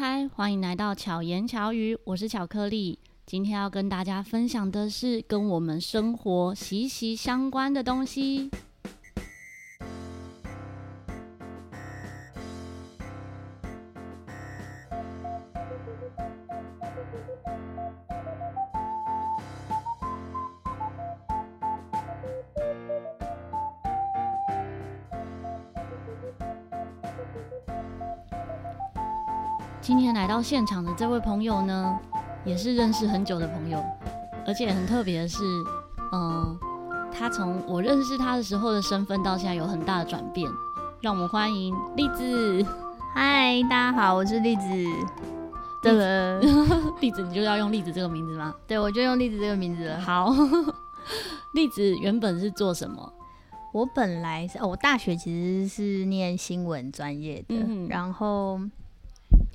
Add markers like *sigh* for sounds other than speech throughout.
嗨，欢迎来到巧言巧语，我是巧克力。今天要跟大家分享的是跟我们生活息息相关的东西。到现场的这位朋友呢，也是认识很久的朋友，而且很特别的是，嗯，他从我认识他的时候的身份到现在有很大的转变。让我们欢迎栗子。嗨，大家好，我是栗子。对了，*laughs* 栗子，你就要用栗子这个名字吗？对，我就用栗子这个名字了。好，*laughs* 栗子原本是做什么？我本来是，哦，我大学其实是念新闻专业的，嗯、然后。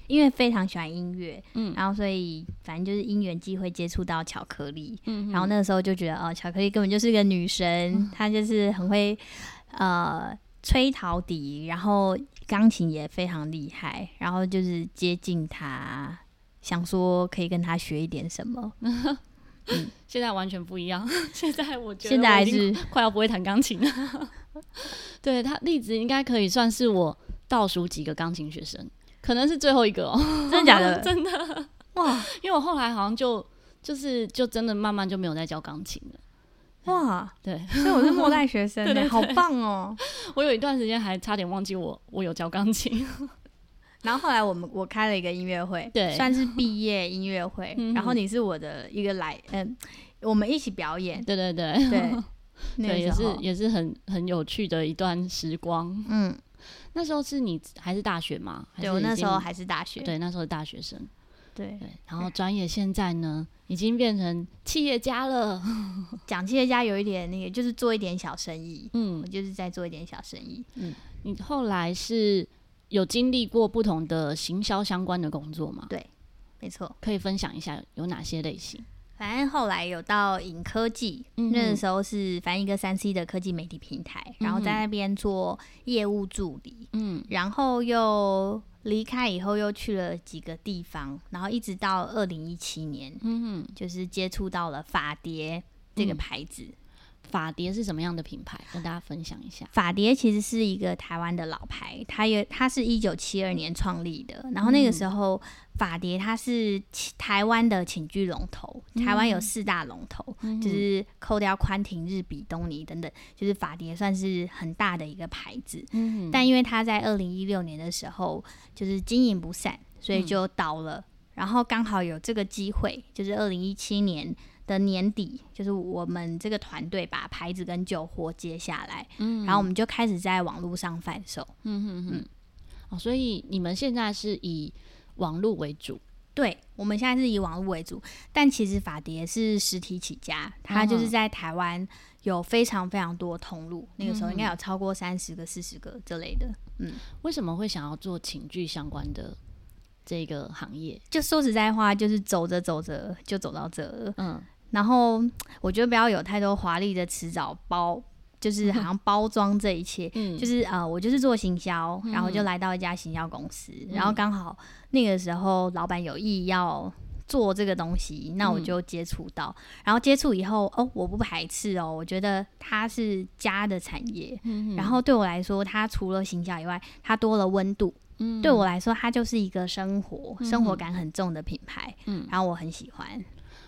因为非常喜欢音乐，嗯，然后所以反正就是因缘际会接触到巧克力，嗯，然后那个时候就觉得哦，巧克力根本就是个女神，嗯、她就是很会呃吹陶笛，然后钢琴也非常厉害，然后就是接近她，想说可以跟她学一点什么。*laughs* 嗯，现在完全不一样，*laughs* 现在我觉得现在还是快要不会弹钢琴了。*laughs* 对，她例子应该可以算是我倒数几个钢琴学生。可能是最后一个哦、喔，*laughs* 真的假的？*laughs* 真的哇！因为我后来好像就就是就真的慢慢就没有再教钢琴了。哇，对，所以我是末代学生，*laughs* 对，对，对，好棒哦、喔！我有一段时间还差点忘记我我有教钢琴。然后后来我们我开了一个音乐会，对，算是毕业音乐会。然后你是我的一个来，嗯，我们一起表演。对对对对，对，也是也是很很有趣的一段时光。嗯。那时候是你还是大学吗？对，我那时候还是大学。对，那时候是大学生。对对，然后专业现在呢，已经变成企业家了。*laughs* 讲企业家有一点那个，就是做一点小生意。嗯，我就是在做一点小生意。嗯，你后来是有经历过不同的行销相关的工作吗？对，没错。可以分享一下有哪些类型？反正后来有到影科技，嗯、那个时候是反正一个三 C 的科技媒体平台，嗯、然后在那边做业务助理，嗯，然后又离开以后又去了几个地方，然后一直到二零一七年，嗯，就是接触到了法蝶这个牌子。嗯法蝶是什么样的品牌？跟大家分享一下。法蝶其实是一个台湾的老牌，它也它是一九七二年创立的。然后那个时候，法蝶它是台湾的寝具龙头。台湾有四大龙头，嗯、就是扣掉宽廷、日比、东尼等等，就是法蝶算是很大的一个牌子。嗯、但因为它在二零一六年的时候就是经营不善，所以就倒了。嗯、然后刚好有这个机会，就是二零一七年。的年底，就是我们这个团队把牌子跟旧货接下来，嗯，然后我们就开始在网络上贩售，嗯哼哼，哦，所以你们现在是以网络为主？对，我们现在是以网络为主，但其实法蝶是实体起家，它就是在台湾有非常非常多通路，嗯、那个时候应该有超过三十个、四十个这类的，嗯，为什么会想要做寝具相关的这个行业？就说实在话，就是走着走着就走到这了，嗯。然后我觉得不要有太多华丽的辞藻包，就是好像包装这一切。嗯，就是呃，我就是做行销，然后就来到一家行销公司，嗯、然后刚好那个时候老板有意要做这个东西，那我就接触到，嗯、然后接触以后哦，我不排斥哦，我觉得它是家的产业，嗯、然后对我来说，它除了行销以外，它多了温度。嗯，对我来说，它就是一个生活生活感很重的品牌。嗯，然后我很喜欢，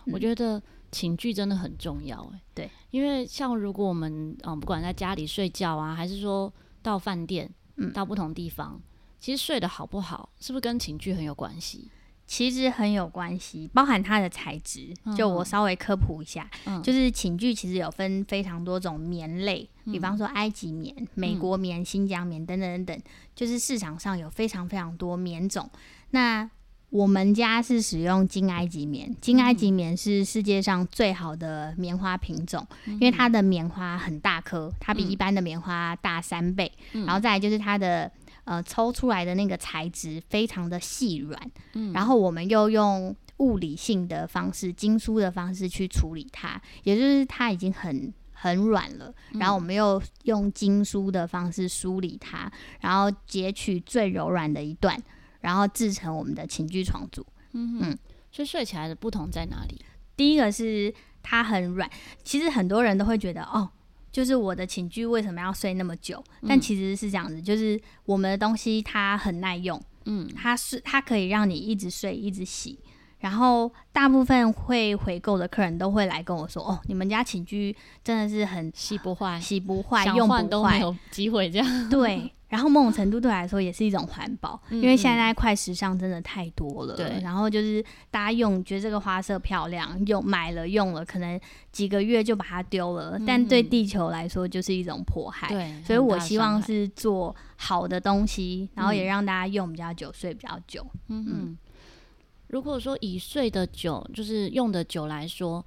嗯、我觉得。寝具真的很重要，哎，对，因为像如果我们嗯，不管在家里睡觉啊，还是说到饭店，嗯，到不同地方，其实睡得好不好，是不是跟寝具很有关系？其实很有关系，包含它的材质。就我稍微科普一下，嗯，就是寝具其实有分非常多种棉类，嗯，比方说埃及棉、美国棉、新疆棉等等等等，就是市场上有非常非常多棉种。那我们家是使用金埃及棉，金埃及棉是世界上最好的棉花品种，嗯、因为它的棉花很大颗，它比一般的棉花大三倍。嗯、然后再来就是它的呃抽出来的那个材质非常的细软，嗯、然后我们又用物理性的方式，精梳的方式去处理它，也就是它已经很很软了，然后我们又用精梳的方式梳理它，然后截取最柔软的一段。然后制成我们的寝具床组。嗯嗯，所以睡起来的不同在哪里？第一个是它很软，其实很多人都会觉得哦。就是我的寝具为什么要睡那么久？嗯、但其实是这样子，就是我们的东西它很耐用，嗯，它是它可以让你一直睡一直洗。然后大部分会回购的客人都会来跟我说：“哦，你们家寝具真的是很洗不坏，洗不坏，用不坏都没有机会这样。”对。然后某种程度对来说也是一种环保，嗯嗯，因为现在快时尚真的太多了。对，然后就是大家用觉得这个花色漂亮，用买了用了，可能几个月就把它丢了，但对地球来说就是一种迫害。对，所以我希望是做好的东西，然后也让大家用比较久，睡比较久。嗯嗯。如果说以睡的久，就是用的久来说。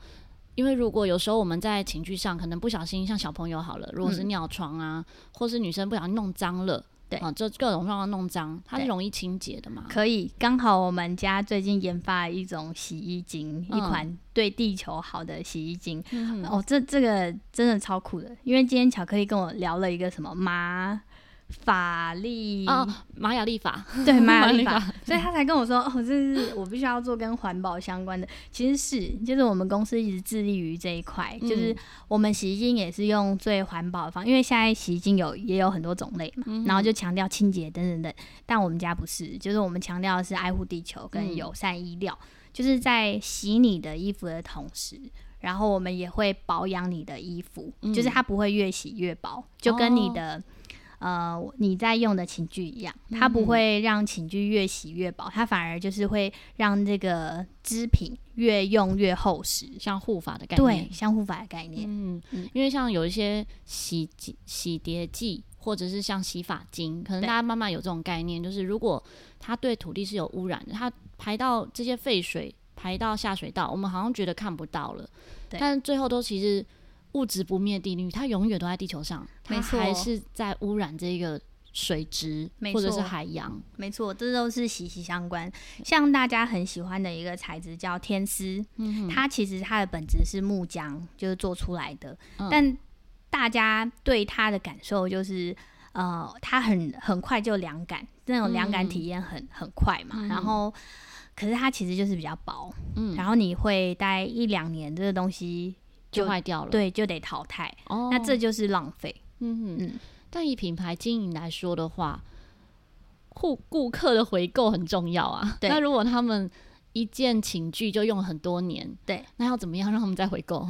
因为如果有时候我们在情绪上可能不小心，像小朋友好了，如果是尿床啊，嗯、或是女生不小心弄脏了，对啊，就各种状况弄脏，它是容易清洁的嘛？可以，刚好我们家最近研发了一种洗衣精，嗯、一款对地球好的洗衣精。嗯、哦，这这个真的超酷的，因为今天巧克力跟我聊了一个什么妈。法力。哦，玛雅历法。*laughs* 对 *laughs* 玛雅历法，所以他才跟我说哦，这是我必须要做跟环保相关的。其实是，就是我们公司一直致力于这一块，嗯、就是我们洗衣精也是用最环保的方，因为现在洗衣精有也有很多种类嘛，嗯、然后就强调清洁等等等。但我们家不是，就是我们强调的是爱护地球跟友善衣料，嗯、就是在洗你的衣服的同时，然后我们也会保养你的衣服，嗯、就是它不会越洗越薄，就跟你的。哦呃，你在用的寝具一样，它不会让寝具越洗越薄，它反而就是会让这个织品越用越厚实，像护发的概念。对，像护发的概念。嗯，因为像有一些洗洗涤剂，或者是像洗发精，可能大家慢慢有这种概念，就是如果它对土地是有污染的，它排到这些废水排到下水道，我们好像觉得看不到了，但最后都其实。物质不灭定律，它永远都在地球上，没错，还是在污染这个水质或者是海洋，没错，这都是息息相关。像大家很喜欢的一个材质叫天丝，嗯、它其实它的本质是木浆，就是做出来的。嗯、但大家对它的感受就是，呃，它很很快就凉感，那种凉感体验很、嗯、很快嘛。嗯、然后，可是它其实就是比较薄，嗯，然后你会待一两年，这个东西。就坏掉了，对，就得淘汰。哦，那这就是浪费。嗯哼嗯。但以品牌经营来说的话，顾顾客的回购很重要啊。对。那如果他们一件寝具就用了很多年，对，那要怎么样让他们再回购？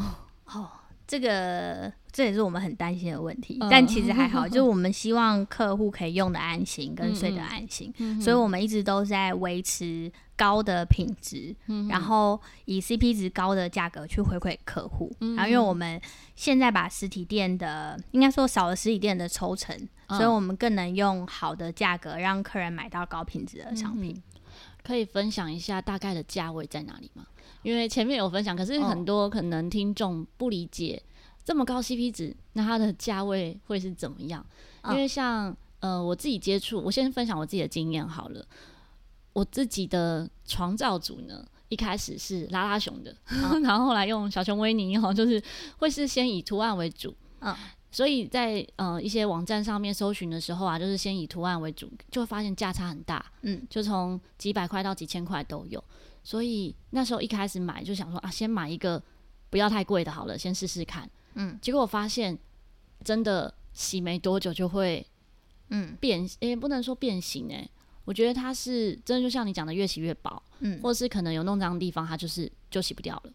哦，这个。这也是我们很担心的问题，但其实还好，就是我们希望客户可以用的安心，跟睡得安心，所以我们一直都在维持高的品质，然后以 CP 值高的价格去回馈客户。然后，因为我们现在把实体店的，应该说少了实体店的抽成，所以我们更能用好的价格让客人买到高品质的商品。可以分享一下大概的价位在哪里吗？因为前面有分享，可是很多可能听众不理解。这么高 CP 值，那它的价位会是怎么样？因为像呃，我自己接触，我先分享我自己的经验好了。我自己的床罩组呢，一开始是拉拉熊的，嗯、*laughs* 然后后来用小熊维尼哈，就是会是先以图案为主，嗯，所以在呃一些网站上面搜寻的时候啊，就是先以图案为主，就会发现价差很大，嗯，就从几百块到几千块都有。所以那时候一开始买就想说啊，先买一个不要太贵的好了，先试试看。嗯，结果我发现，真的洗没多久就会，嗯，变，也、欸，不能说变形，诶，我觉得它是真的，就像你讲的，越洗越薄，嗯，或者是可能有弄脏的地方，它就是就洗不掉了，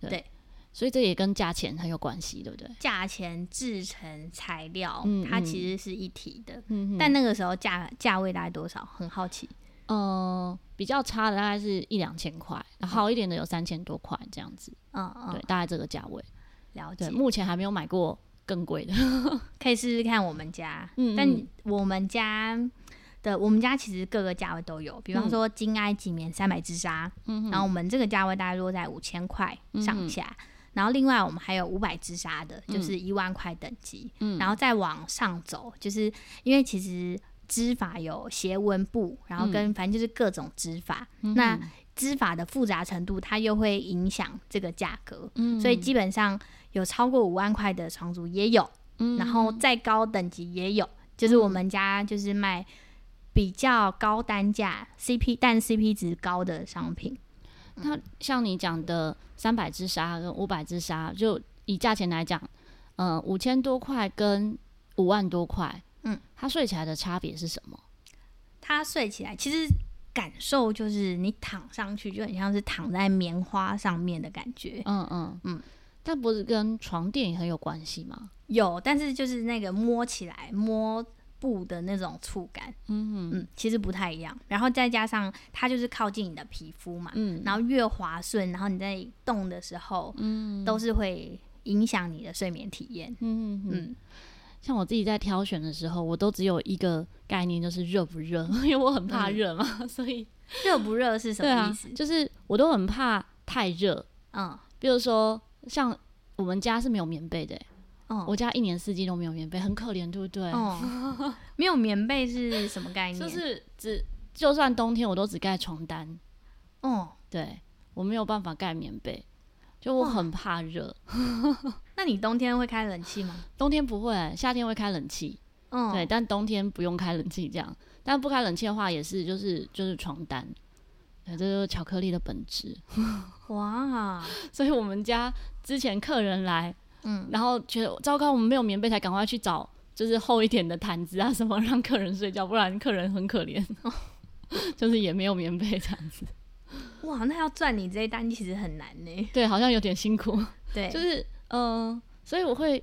对，对，所以这也跟价钱很有关系，对不对？价钱、制成、材料，嗯，它其实是一体的，嗯，但那个时候价价位大概多少？很好奇，呃，比较差的大概是一两千块，好一点的有三千多块这样子，嗯嗯，对，大概这个价位。了解，目前还没有买过更贵的，*laughs* 可以试试看我们家。嗯，但我们家的我们家其实各个价位都有，比方说金埃及棉三百支纱，嗯，然后我们这个价位大概落在五千块上下。然后另外我们还有五百织纱的，就是一万块等级。嗯，然后再往上走，就是因为其实织法有斜纹布，然后跟反正就是各种织法。嗯、那织法的复杂程度，它又会影响这个价格。嗯，所以基本上。有超过五万块的床组也有，嗯、然后再高等级也有，就是我们家就是卖比较高单价 CP 但 CP 值高的商品。那像你讲的三百支纱跟五百支纱，就以价钱来讲，嗯、呃，五千多块跟五万多块，嗯，它睡起来的差别是什么？它睡起来其实感受就是你躺上去就很像是躺在棉花上面的感觉，嗯嗯嗯，但不是跟床垫也很有关系吗？有，但是就是那个摸起来摸。布的那种触感，嗯嗯，其实不太一样。然后再加上它就是靠近你的皮肤嘛，嗯，然后越滑顺，然后你在动的时候，嗯，都是会影响你的睡眠体验。嗯嗯嗯。像我自己在挑选的时候，我都只有一个概念，就是热不热，*laughs* 因为我很怕热嘛，嗯、所以热不热是什么意思？啊、就是我都很怕太热。嗯，比如说像我们家是没有棉被的。我家一年四季都没有棉被，很可怜，对不对？哦，*laughs* 没有棉被是什么概念？就是只就算冬天我都只盖床单。哦，对，我没有办法盖棉被，就我很怕热。*laughs* 那你冬天会开冷气吗？冬天不会，夏天会开冷气。嗯，对，但冬天不用开冷气这样。但不开冷气的话，也是就是就是床单。对，这就是巧克力的本质。*laughs* 哇，所以我们家之前客人来。嗯，然后觉得糟糕，我们没有棉被，才赶快去找就是厚一点的毯子啊什么，让客人睡觉，不然客人很可怜，*laughs* 就是也没有棉被这样子。哇，那要赚你这一单其实很难呢。对，好像有点辛苦。对，就是嗯、呃，所以我会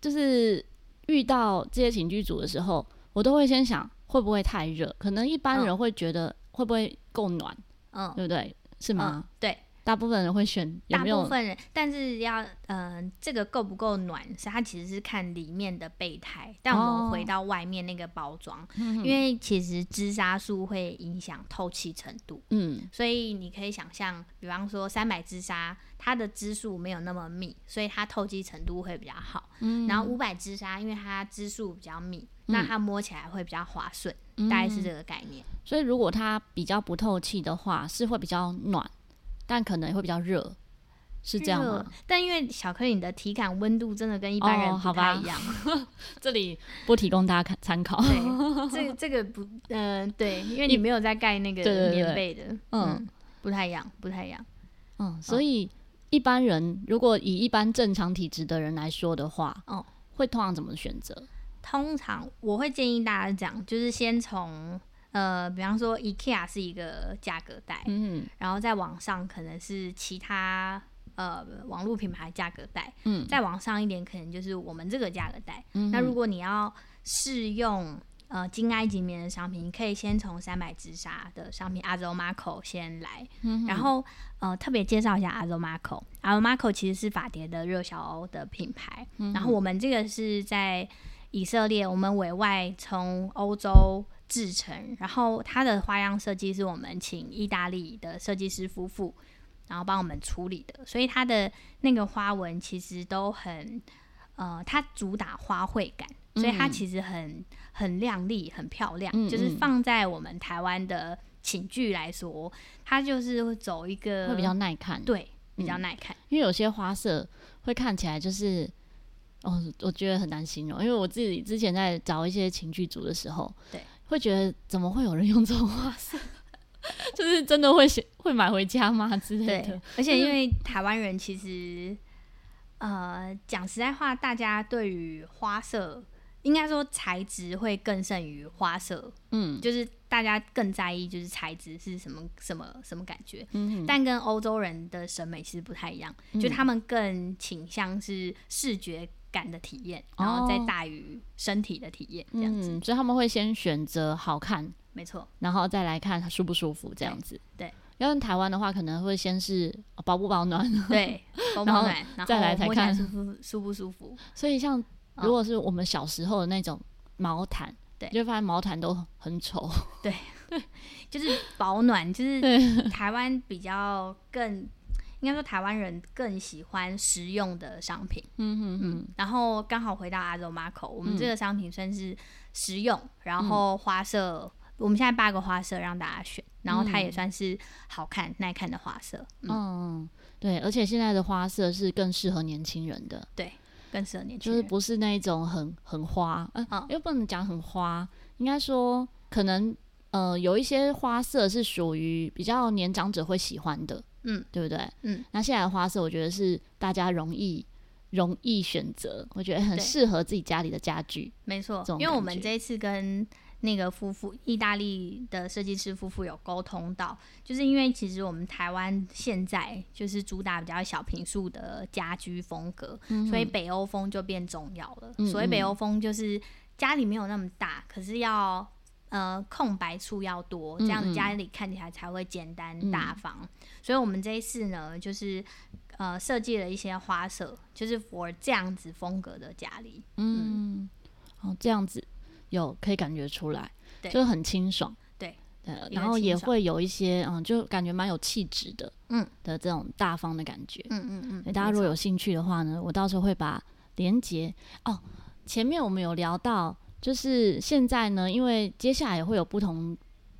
就是遇到这些寝具组的时候，我都会先想会不会太热，可能一般人会觉得会不会够暖，嗯，对不对？是吗？嗯、对。大部分人会选有有，大部分人，但是要嗯、呃，这个够不够暖，是它其实是看里面的备胎。但我们回到外面那个包装，哦、因为其实织纱数会影响透气程度，嗯，所以你可以想象，比方说三百织纱，它的织数没有那么密，所以它透气程度会比较好。嗯，然后五百织纱，因为它织数比较密，嗯、那它摸起来会比较滑顺，嗯、大概是这个概念。所以如果它比较不透气的话，是会比较暖。但可能会比较热，是这样吗？但因为小克力你的体感温度真的跟一般人不太一样，哦、*laughs* 这里不提供大家看参考。对，*laughs* 这这个不，嗯、呃，对，因为你没有在盖那个棉被的，嗯，不太一样，不太一样。嗯，所以一般人如果以一般正常体质的人来说的话，嗯，会通常怎么选择？通常我会建议大家讲，就是先从。呃，比方说，IKEA 是一个价格带，嗯，然后在网上可能是其他呃网络品牌价格带，嗯，再往上一点可能就是我们这个价格带。嗯，那如果你要试用呃金埃及棉的商品，你可以先从三百织纱的商品，Azomaco 先来，嗯，然后呃特别介绍一下 Azomaco，Azomaco 其实是法蝶的热销的品牌，嗯，然后我们这个是在以色列，我们委外从欧洲。制成，然后它的花样设计是我们请意大利的设计师夫妇，然后帮我们处理的，所以它的那个花纹其实都很，呃，它主打花卉感，所以它其实很很亮丽、很漂亮。就是放在我们台湾的寝具来说，它就是会走一个会比较耐看，对，比较耐看，嗯，因为有些花色会看起来就是，哦，我觉得很难形容，因为我自己之前在找一些寝具组的时候，对。会觉得怎么会有人用这种花色？*laughs* 就是真的会会买回家吗之类的？对，而且因为台湾人其实，呃，讲实在话，大家对于花色，应该说材质会更胜于花色。嗯，就是大家更在意就是材质是什么什么什么感觉。嗯，但跟欧洲人的审美其实不太一样，嗯，就他们更倾向是视觉。感的体验，然后再大于身体的体验，这样子，嗯，所以他们会先选择好看，没错，然后再来看舒不舒服，这样子。对，要是台湾的话，可能会先是保不保暖，对，*laughs* 保保暖，然后再来才看舒不舒不舒服。所以像如果是我们小时候的那种毛毯，对，就发现毛毯都很丑。对，*laughs* 就是保暖，就是台湾比较更。应该说，台湾人更喜欢实用的商品。嗯嗯嗯。然后刚好回到阿 romaco，我们这个商品算是实用，嗯、然后花色，嗯、我们现在八个花色让大家选，然后它也算是好看、耐看的花色。嗯，嗯对，而且现在的花色是更适合年轻人的。对，更适合年轻人，就是不是那一种很很花，呃、嗯，又不能讲很花，应该说，可能呃有一些花色是属于比较年长者会喜欢的，嗯，对不对？嗯，那现在的花色我觉得是大家容易容易选择，我觉得很适合自己家里的家具。没错，因为我们这一次跟那个夫妇，意大利的设计师夫妇有沟通到，就是因为其实我们台湾现在就是主打比较小平数的家居风格，嗯、所以北欧风就变重要了。嗯、所以北欧风就是家里没有那么大，可是要呃空白处要多，这样子家里看起来才会简单大方。嗯、所以我们这一次呢，就是呃设计了一些花色，就是 for 这样子风格的家里。嗯，哦，这样子。有可以感觉出来，对就是很清爽，对，呃，然后也会有一些，嗯，就感觉蛮有气质的，嗯，的这种大方的感觉，嗯嗯嗯。大家如果有兴趣的话呢，我到时候会把连接哦。前面我们有聊到，就是现在呢，因为接下来会有不同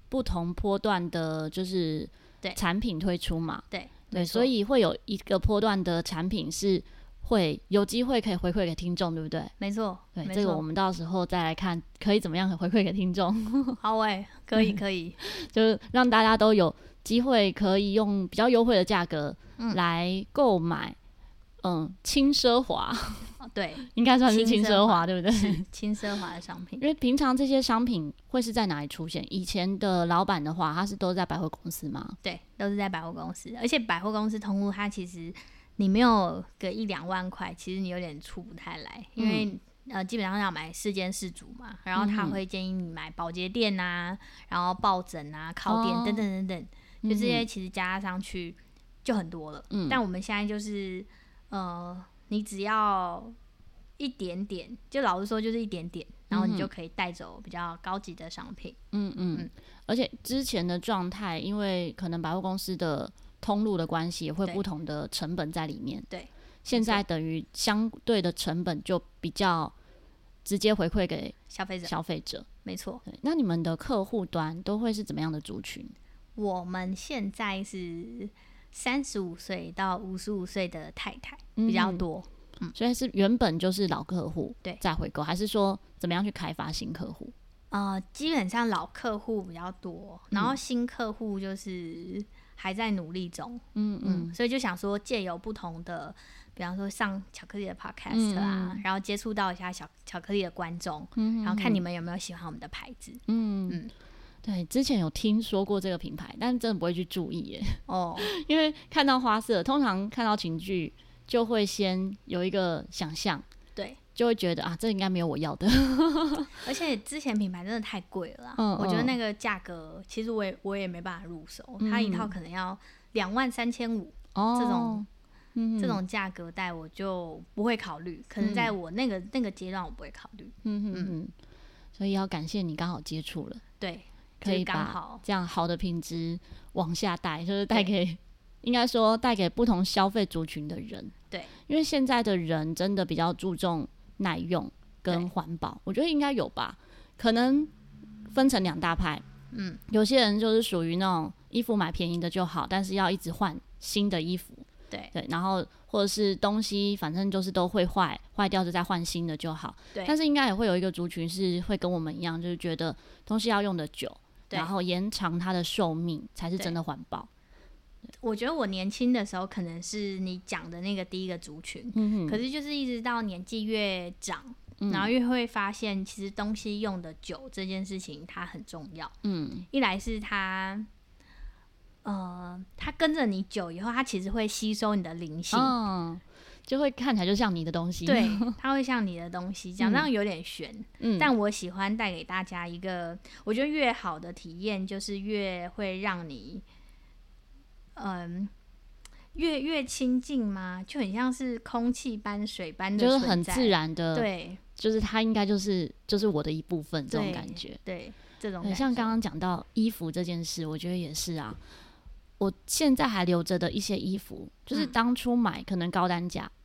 不同波段的，就是产品推出嘛，对对，所以会有一个波段的产品是。会有机会可以回馈给听众，对不对？没错，对，这个我们到时候再来看，可以怎么样回馈给听众。*laughs* 好诶、欸，可以可以，*laughs* 就是让大家都有机会可以用比较优惠的价格来购买，嗯，嗯，轻奢华，对，应该算是轻奢华，对不对？轻奢华的商品，因为平常这些商品会是在哪里出现？以前的老板的话，他是都在百货公司吗？对，都是在百货公司，而且百货公司通路它其实。你没有个一两万块，其实你有点出不太来，因为、嗯、呃基本上要买四件事组嘛，然后他会建议你买保洁垫呐，嗯、然后抱枕啊、靠垫等等等等，哦、就这些其实加上去就很多了。嗯、但我们现在就是呃，你只要一点点，就老实说就是一点点，然后你就可以带走比较高级的商品。嗯嗯，嗯，而且之前的状态，因为可能百货公司的。通路的关系也会不同的成本在里面。对，现在等于相对的成本就比较直接回馈给消费者。消费者，没错。那你们的客户端都会是怎么样的族群？我们现在是三十五岁到五十五岁的太太比较多，嗯，所以是原本就是老客户对。再回购，还是说怎么样去开发新客户？呃，基本上老客户比较多，然后新客户就是。还在努力中，嗯嗯，嗯，所以就想说借由不同的，比方说上巧克力的 podcast 啊，嗯、然后接触到一下小巧克力的观众，嗯，然后看你们有没有喜欢我们的牌子，嗯。嗯，对，之前有听说过这个品牌，但是真的不会去注意耶，*laughs* 哦，因为看到花色，通常看到情趣就会先有一个想象，对。就会觉得啊，这应该没有我要的。*laughs* 而且之前品牌真的太贵了，嗯，我觉得那个价格其实我也我也没办法入手，嗯、它一套可能要两万三千五，这种、嗯、这种价格带我就不会考虑，可能在我那个、嗯、那个阶段我不会考虑。嗯嗯嗯，所以要感谢你刚好接触了，对，可以把这样好的品质往下带，就是带给应该说带给不同消费族群的人，对，因为现在的人真的比较注重。耐用跟环保，我觉得应该有吧，可能分成两大派。嗯，有些人就是属于那种衣服买便宜的就好，但是要一直换新的衣服。对对，然后或者是东西反正就是都会坏，坏掉就再换新的就好。对，但是应该也会有一个族群是会跟我们一样，就是觉得东西要用的久，对然后延长它的寿命才是真的环保。我觉得我年轻的时候可能是你讲的那个第一个族群，可是就是一直到年纪越长，嗯、然后越会发现，其实东西用的久这件事情它很重要。嗯，一来是它，呃，它跟着你久以后，它其实会吸收你的灵性，哦，就会看起来就像你的东西。对，*laughs* 它会像你的东西，讲这样有点悬。嗯，但我喜欢带给大家一个，我觉得越好的体验就是越会让你。嗯，越越亲近吗？就很像是空气般、水般的，就是很自然的。对，就是它应该就是就是我的一部分，这种感觉。对，对，这种很像刚刚讲到衣服这件事，我觉得也是啊。我现在还留着的一些衣服，就是当初买可能高单价，嗯，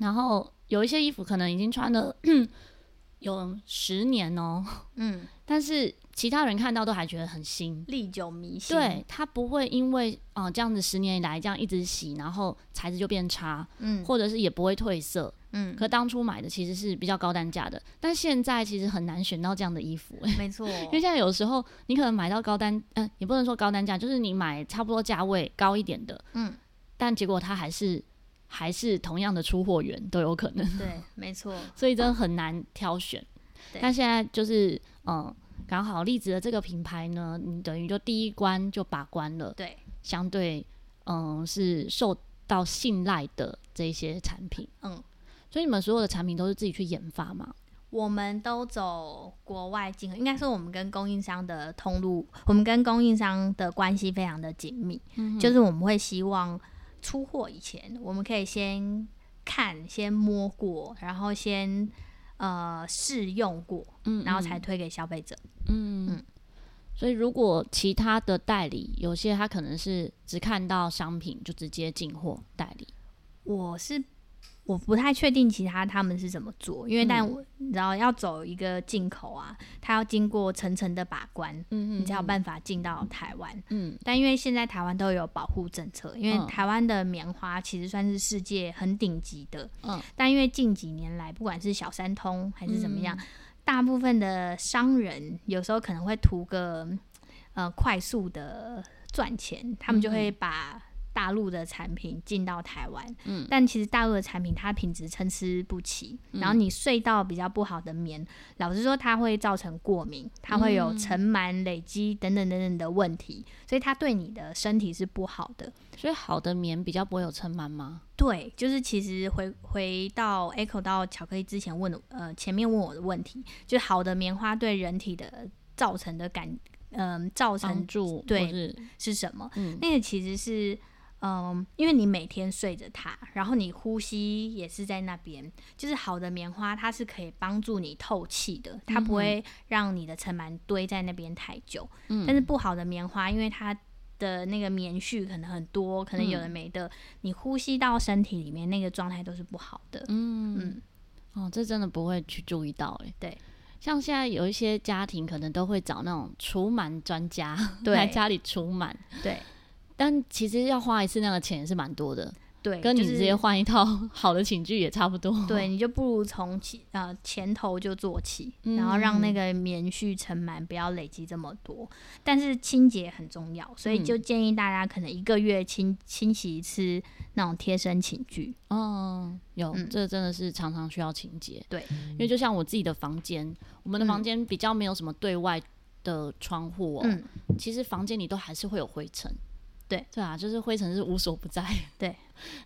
然后有一些衣服可能已经穿了 *clears throat* 有十年哦，嗯，但是其他人看到都还觉得很新，历久弥新。对，它不会因为啊、呃、这样子十年以来这样一直洗，然后材质就变差，嗯，或者是也不会褪色，嗯。可当初买的其实是比较高单价的，但现在其实很难选到这样的衣服，没错。*laughs* 因为现在有时候你可能买到高单，嗯、呃，也不能说高单价，就是你买差不多价位高一点的，嗯，但结果它还是还是同样的出货源都有可能，对，没错。*laughs* 所以真的很难挑选。那现在就是，嗯，刚好丽子的这个品牌呢，你等于就第一关就把关了，对，相对，嗯，是受到信赖的这些产品，嗯，所以你们所有的产品都是自己去研发吗？我们都走国外进口，应该说我们跟供应商的通路，我们跟供应商的关系非常的紧密，嗯，就是我们会希望出货以前，我们可以先看，先摸过，然后先。呃，试用过，嗯，然后才推给消费者，嗯嗯。所以，如果其他的代理，有些他可能是只看到商品就直接进货代理，我是。我不太确定其他他们是怎么做，因为但我你知道要走一个进口啊，它要经过层层的把关，嗯，你才有办法进到台湾。嗯，但因为现在台湾都有保护政策，因为台湾的棉花其实算是世界很顶级的。嗯，但因为近几年来，不管是小三通还是怎么样，大部分的商人有时候可能会图个呃快速的赚钱，他们就会把。大陆的产品进到台湾，嗯，但其实大陆的产品它品质参差不齐，嗯，然后你睡到比较不好的棉，老实说它会造成过敏，它会有尘螨累积等等等等的问题，所以它对你的身体是不好的。所以好的棉比较不会有尘螨吗？对，就是其实回回到 Echo 到巧克力之前问的，呃，前面问我的问题，就是好的棉花对人体的造成的感，嗯，呃，造成住对是，是什么？嗯，那个其实是。嗯，因为你每天睡着它，然后你呼吸也是在那边，就是好的棉花，它是可以帮助你透气的，它不会让你的尘螨堆在那边太久。嗯，但是不好的棉花，因为它的那个棉絮可能很多，可能有的没的，嗯，你呼吸到身体里面那个状态都是不好的。嗯嗯，哦，这真的不会去注意到哎。对，像现在有一些家庭可能都会找那种除螨专家 *laughs* 来家里除螨。对。但其实要花一次那个钱也是蛮多的，对，跟你直接换一套 *laughs* 好的寝具也差不多。对，*laughs* 你就不如从起呃前头就做起，嗯，然后让那个棉絮尘螨不要累积这么多。但是清洁很重要，所以就建议大家可能一个月清清洗一次那种贴身寝具。哦，有，嗯，这真的是常常需要清洁。对，因为就像我自己的房间，我们的房间比较没有什么对外的窗户哦，嗯，其实房间里都还是会有灰尘。对对啊，就是灰尘是无所不在。*laughs* 对，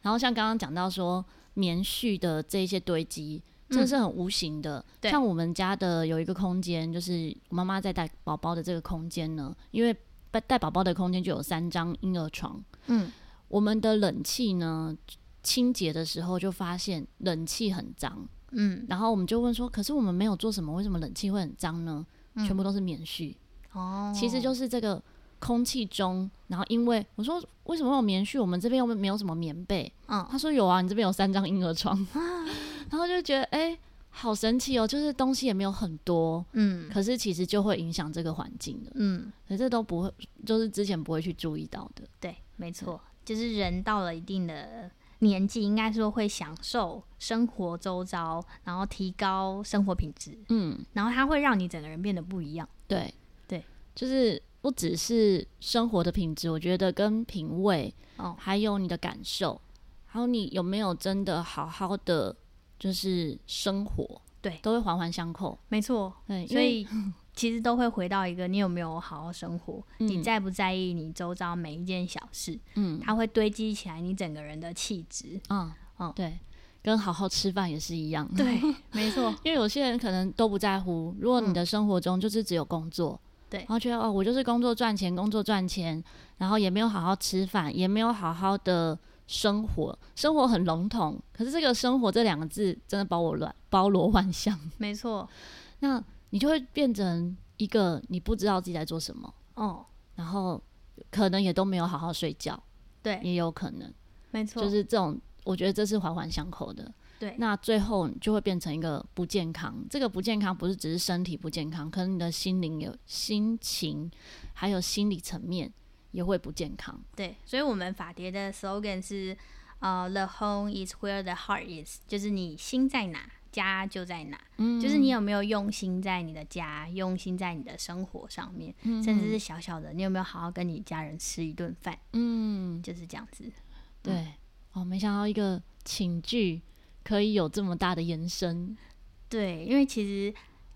然后像刚刚讲到说棉絮的这些堆积，真的是很无形的。嗯、像我们家的有一个空间，就是妈妈在带宝宝的这个空间呢，因为带带宝宝的空间就有三张婴儿床。嗯，我们的冷气呢，清洁的时候就发现冷气很脏。嗯，然后我们就问说，可是我们没有做什么，为什么冷气会很脏呢？嗯、全部都是棉絮。哦，其实就是这个。空气中，然后因为我说为什么有棉絮？我们这边又没有什么棉被。嗯，他说有啊，你这边有三张婴儿床。*laughs* 然后就觉得哎、欸，好神奇哦，就是东西也没有很多，嗯，可是其实就会影响这个环境的，嗯，可是都不会，就是之前不会去注意到的。对，没错，就是人到了一定的年纪，应该说会享受生活周遭，然后提高生活品质，嗯，然后它会让你整个人变得不一样。对，对，就是。不只是生活的品质，我觉得跟品味，哦，还有你的感受，还有你有没有真的好好的就是生活，对，都会环环相扣。没错，对，所以 *laughs* 其实都会回到一个你有没有好好生活，嗯，你在不在意你周遭每一件小事，嗯，它会堆积起来你整个人的气质，嗯。嗯，对，跟好好吃饭也是一样，对，*laughs* 没错，因为有些人可能都不在乎，如果你的生活中就是只有工作。对，然后觉得哦，我就是工作赚钱，工作赚钱，然后也没有好好吃饭，也没有好好的生活，生活很笼统。可是这个“生活”这两个字真的包我乱，包罗万象。没错，*laughs* 那你就会变成一个你不知道自己在做什么哦，然后可能也都没有好好睡觉，对，也有可能，没错，就是这种，我觉得这是环环相扣的。对，那最后就会变成一个不健康。这个不健康不是只是身体不健康，可能你的心灵有心情，还有心理层面也会不健康。对，所以我们法蝶的 slogan 是呃、uh,，The home is where the heart is，就是你心在哪，家就在哪。嗯，就是你有没有用心在你的家，用心在你的生活上面，嗯、甚至是小小的，你有没有好好跟你家人吃一顿饭？嗯，就是这样子。对，嗯、哦，没想到一个寝具可以有这么大的延伸。对，因为其实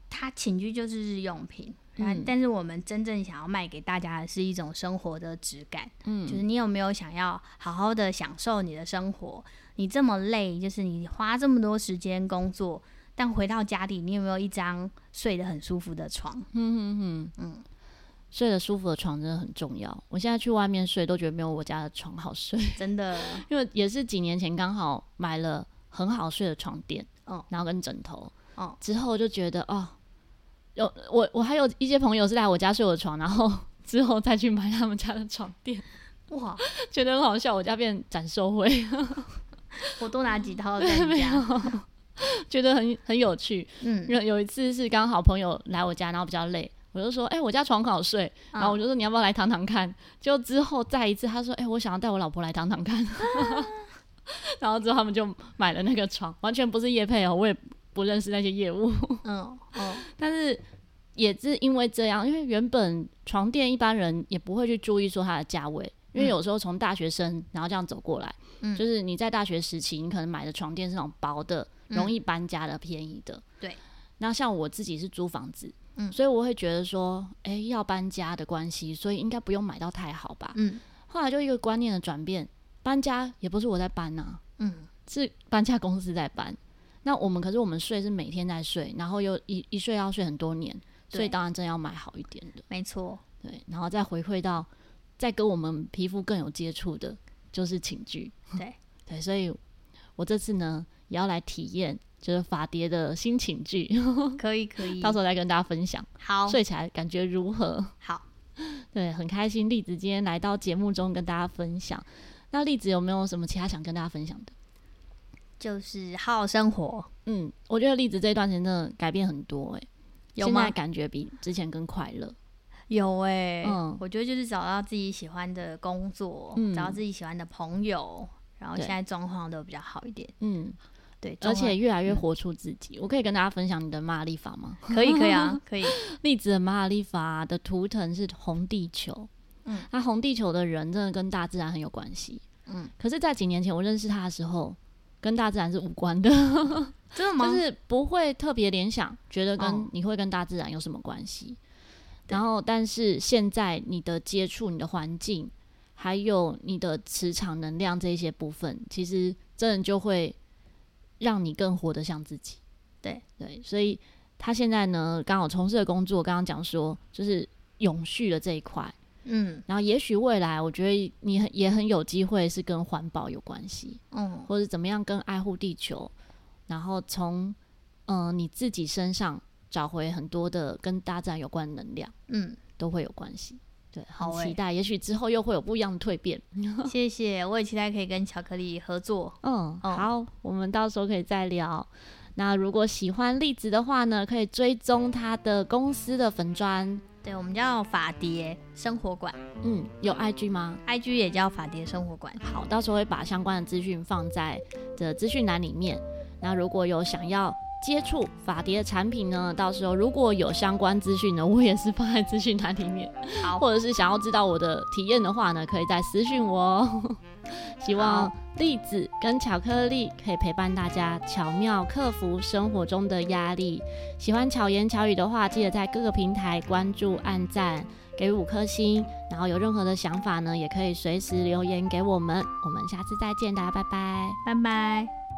它寝具就是日用品。嗯、但是我们真正想要卖给大家的是一种生活的质感，嗯，就是你有没有想要好好的享受你的生活？你这么累，就是你花这么多时间工作，但回到家里，你有没有一张睡得很舒服的床？嗯嗯嗯嗯，睡得舒服的床真的很重要。我现在去外面睡都觉得没有我家的床好睡，真的，*laughs* 因为也是几年前刚好买了很好睡的床垫，哦，然后跟枕头，哦，之后就觉得哦。有我，我还有一些朋友是来我家睡我的床，然后 *laughs* 之后再去买他们家的床垫。哇，*laughs* 觉得很好笑，我家变展售会。*laughs* 我多拿几套在你家，觉得很很有趣。嗯，有有一次是刚好朋友来我家，然后比较累，我就说：“哎、欸，我家床很好睡。嗯”然后我就说：“你要不要来躺躺看？”就之后再一次，他说：“哎、欸，我想要带我老婆来躺躺看。啊”然后之后他们就买了那个床，完全不是业配哦，我也。不认识那些业务，嗯，哦，但是也是因为这样，因为原本床垫一般人也不会去注意说它的价位，因为有时候从大学生然后这样走过来，嗯，就是你在大学时期，你可能买的床垫是那种薄的，容易搬家的，便宜的，对。那像我自己是租房子，嗯，所以我会觉得说，哎，要搬家的关系，所以应该不用买到太好吧，嗯。后来就一个观念的转变，搬家也不是我在搬呐，嗯，是搬家公司在搬。那我们可是我们睡是每天在睡，然后又一一睡要睡很多年，所以当然真要买好一点的。没错，对，然后再回馈到，再跟我们皮肤更有接触的，就是寝具。对 *laughs* 对，所以我这次呢也要来体验，就是法蝶的新寝具。*laughs* 可以可以，到时候再跟大家分享。好，睡起来感觉如何？好，*laughs* 对，很开心栗子今天来到节目中跟大家分享。那栗子有没有什么其他想跟大家分享的？就是好好生活，嗯，我觉得栗子这段时间真的改变很多、欸，哎，有吗？现在感觉比之前更快乐，有哎、欸，嗯，我觉得就是找到自己喜欢的工作，嗯、找到自己喜欢的朋友，然后现在状况都比较好一点，嗯，对，而且越来越活出自己。嗯、我可以跟大家分享你的玛雅历法吗？可以，可以啊，*laughs* 可以。栗子的玛雅历法的图腾是红地球，嗯，那红地球的人真的跟大自然很有关系，嗯，可是，在几年前我认识他的时候。跟大自然是无关的，*laughs* 真的吗？*laughs* 就是不会特别联想，觉得跟你会跟大自然有什么关系。然后，但是现在你的接触、你的环境，还有你的磁场能量这一些部分，其实真的就会让你更活得像自己。对对，所以他现在呢，刚好从事的工作，刚刚讲说就是永续的这一块。嗯，然后也许未来，我觉得你很也很有机会是跟环保有关系，嗯，或者怎么样跟爱护地球，然后从嗯、呃、你自己身上找回很多的跟大自然有关的能量，嗯，都会有关系。对，好期待，欸、也许之后又会有不一样的蜕变。*laughs* 谢谢，我也期待可以跟巧克力合作。嗯，嗯好，我们到时候可以再聊。那如果喜欢栗子的话呢，可以追踪他的公司的粉专。对，我们叫法蝶生活馆，嗯，有 IG 吗？IG 也叫法蝶生活馆。好，到时候会把相关的资讯放在的资讯栏里面。那如果有想要接触法蝶的产品呢，到时候如果有相关资讯呢，我也是放在资讯栏里面。好，或者是想要知道我的体验的话呢，可以再私讯我哦。希望栗子跟巧克力可以陪伴大家，巧妙克服生活中的压力。喜欢巧言巧语的话，记得在各个平台关注、按赞、给予五颗星。然后有任何的想法呢，也可以随时留言给我们。我们下次再见，大家拜拜，拜拜。